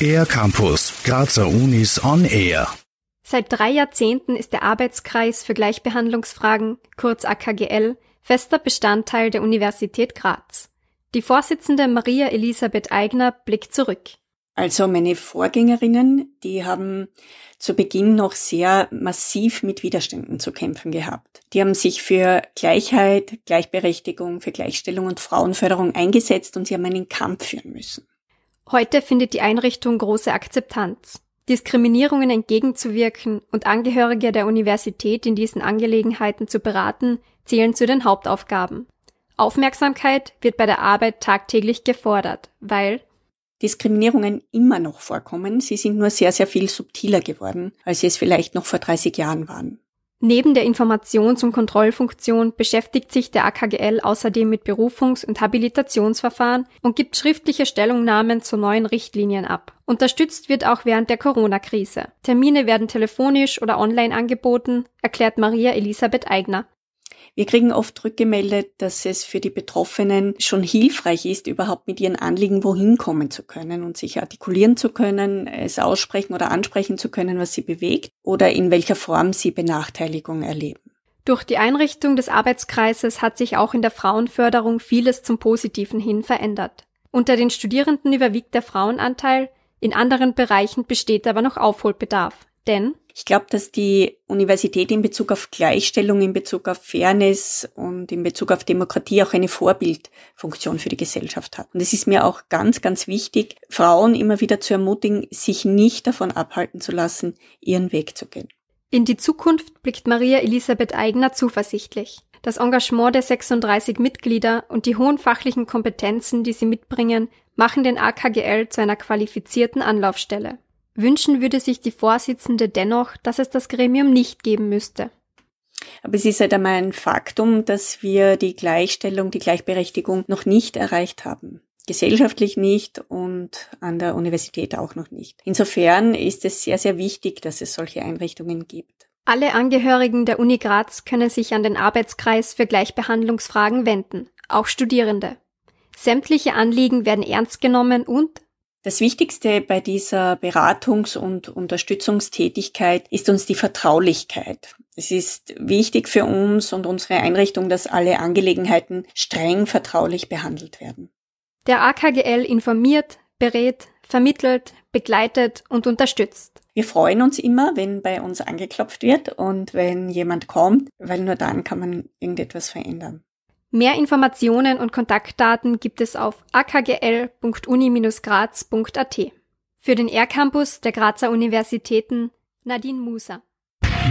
Air Campus, Grazer Unis on Air. Seit drei Jahrzehnten ist der Arbeitskreis für Gleichbehandlungsfragen, kurz AKGL, fester Bestandteil der Universität Graz. Die Vorsitzende Maria Elisabeth Eigner blickt zurück. Also meine Vorgängerinnen, die haben zu Beginn noch sehr massiv mit Widerständen zu kämpfen gehabt. Die haben sich für Gleichheit, Gleichberechtigung, für Gleichstellung und Frauenförderung eingesetzt und sie haben einen Kampf führen müssen. Heute findet die Einrichtung große Akzeptanz. Diskriminierungen entgegenzuwirken und Angehörige der Universität in diesen Angelegenheiten zu beraten, zählen zu den Hauptaufgaben. Aufmerksamkeit wird bei der Arbeit tagtäglich gefordert, weil Diskriminierungen immer noch vorkommen. Sie sind nur sehr, sehr viel subtiler geworden, als sie es vielleicht noch vor 30 Jahren waren. Neben der Informations- und Kontrollfunktion beschäftigt sich der AKGL außerdem mit Berufungs- und Habilitationsverfahren und gibt schriftliche Stellungnahmen zu neuen Richtlinien ab. Unterstützt wird auch während der Corona-Krise. Termine werden telefonisch oder online angeboten, erklärt Maria Elisabeth Eigner. Wir kriegen oft rückgemeldet, dass es für die Betroffenen schon hilfreich ist, überhaupt mit ihren Anliegen wohin kommen zu können und sich artikulieren zu können, es aussprechen oder ansprechen zu können, was sie bewegt oder in welcher Form sie Benachteiligung erleben. Durch die Einrichtung des Arbeitskreises hat sich auch in der Frauenförderung vieles zum Positiven hin verändert. Unter den Studierenden überwiegt der Frauenanteil, in anderen Bereichen besteht aber noch Aufholbedarf. Denn ich glaube, dass die Universität in Bezug auf Gleichstellung, in Bezug auf Fairness und in Bezug auf Demokratie auch eine Vorbildfunktion für die Gesellschaft hat. Und es ist mir auch ganz, ganz wichtig, Frauen immer wieder zu ermutigen, sich nicht davon abhalten zu lassen, ihren Weg zu gehen. In die Zukunft blickt Maria Elisabeth Eigner zuversichtlich. Das Engagement der 36 Mitglieder und die hohen fachlichen Kompetenzen, die sie mitbringen, machen den AKGL zu einer qualifizierten Anlaufstelle. Wünschen würde sich die Vorsitzende dennoch, dass es das Gremium nicht geben müsste. Aber es ist halt einmal ein Faktum, dass wir die Gleichstellung, die Gleichberechtigung noch nicht erreicht haben. Gesellschaftlich nicht und an der Universität auch noch nicht. Insofern ist es sehr, sehr wichtig, dass es solche Einrichtungen gibt. Alle Angehörigen der Uni Graz können sich an den Arbeitskreis für Gleichbehandlungsfragen wenden, auch Studierende. Sämtliche Anliegen werden ernst genommen und das Wichtigste bei dieser Beratungs- und Unterstützungstätigkeit ist uns die Vertraulichkeit. Es ist wichtig für uns und unsere Einrichtung, dass alle Angelegenheiten streng vertraulich behandelt werden. Der AKGL informiert, berät, vermittelt, begleitet und unterstützt. Wir freuen uns immer, wenn bei uns angeklopft wird und wenn jemand kommt, weil nur dann kann man irgendetwas verändern. Mehr Informationen und Kontaktdaten gibt es auf akgl.uni-graz.at. Für den R-Campus der Grazer Universitäten Nadine Musa.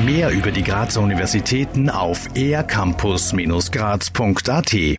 Mehr über die Grazer Universitäten auf ercampus-graz.at